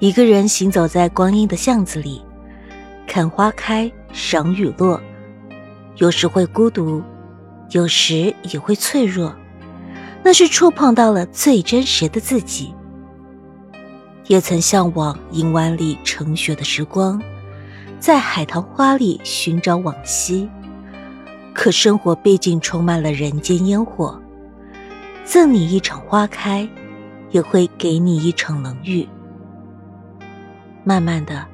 一个人行走在光阴的巷子里，看花开，赏雨落，有时会孤独，有时也会脆弱。那是触碰到了最真实的自己。也曾向往银湾里盛雪的时光，在海棠花里寻找往昔。可生活毕竟充满了人间烟火，赠你一场花开，也会给你一场冷雨。慢慢的，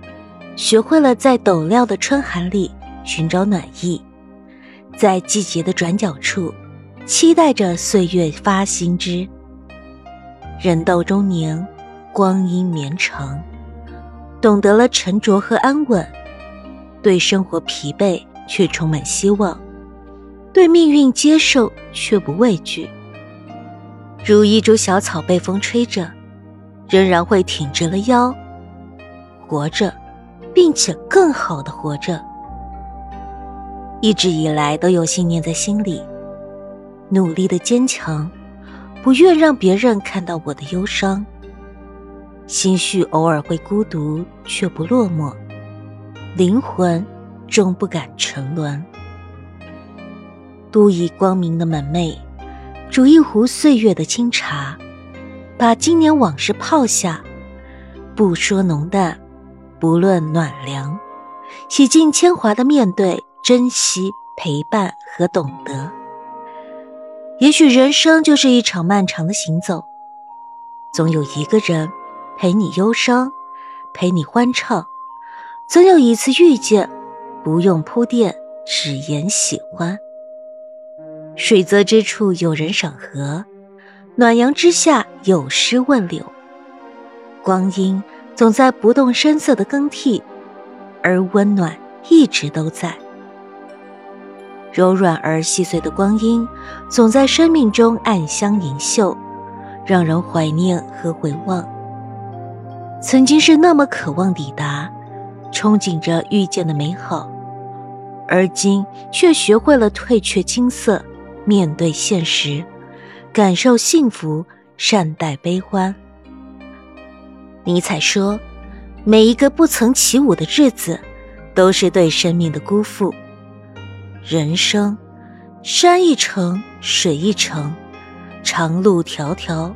学会了在陡峭的春寒里寻找暖意，在季节的转角处，期待着岁月发新枝。人到中年，光阴绵长，懂得了沉着和安稳，对生活疲惫却充满希望。对命运接受却不畏惧，如一株小草被风吹着，仍然会挺直了腰，活着，并且更好的活着。一直以来都有信念在心里，努力的坚强，不愿让别人看到我的忧伤。心绪偶尔会孤独，却不落寞，灵魂终不敢沉沦。都以光明的门楣，煮一壶岁月的清茶，把今年往事泡下，不说浓淡，不论暖凉，洗尽铅华的面对，珍惜陪伴和懂得。也许人生就是一场漫长的行走，总有一个人陪你忧伤，陪你欢畅，总有一次遇见，不用铺垫，只言喜欢。水泽之处有人赏荷，暖阳之下有诗问柳。光阴总在不动声色的更替，而温暖一直都在。柔软而细碎的光阴，总在生命中暗香盈袖，让人怀念和回望。曾经是那么渴望抵达，憧憬着遇见的美好，而今却学会了退却青涩。面对现实，感受幸福，善待悲欢。尼采说：“每一个不曾起舞的日子，都是对生命的辜负。”人生，山一程，水一程，长路迢迢，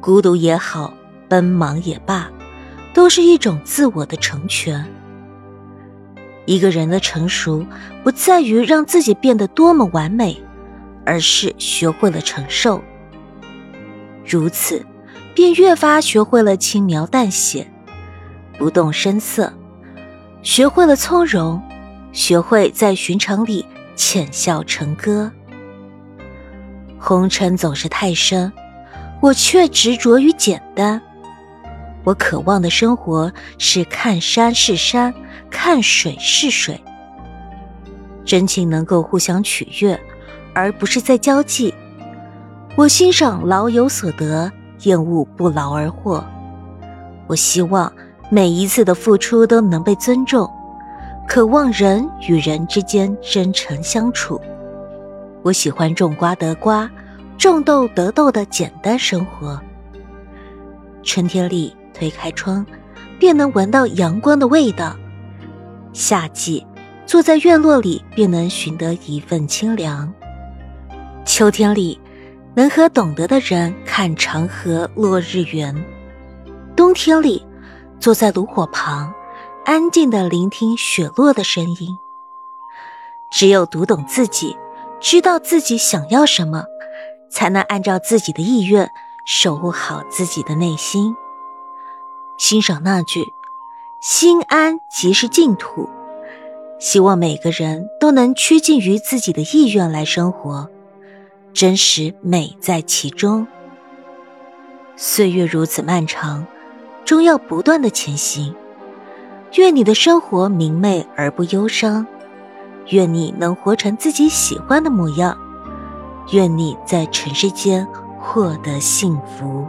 孤独也好，奔忙也罢，都是一种自我的成全。一个人的成熟，不在于让自己变得多么完美。而是学会了承受，如此，便越发学会了轻描淡写，不动声色，学会了从容，学会在寻常里浅笑成歌。红尘总是太深，我却执着于简单。我渴望的生活是看山是山，看水是水，真情能够互相取悦。而不是在交际。我欣赏劳有所得，厌恶不劳而获。我希望每一次的付出都能被尊重，渴望人与人之间真诚相处。我喜欢种瓜得瓜，种豆得豆的简单生活。春天里推开窗，便能闻到阳光的味道；夏季坐在院落里，便能寻得一份清凉。秋天里，能和懂得的人看长河落日圆；冬天里，坐在炉火旁，安静的聆听雪落的声音。只有读懂自己，知道自己想要什么，才能按照自己的意愿守护好自己的内心。欣赏那句“心安即是净土”，希望每个人都能趋近于自己的意愿来生活。真实美在其中。岁月如此漫长，终要不断的前行。愿你的生活明媚而不忧伤，愿你能活成自己喜欢的模样，愿你在尘世间获得幸福。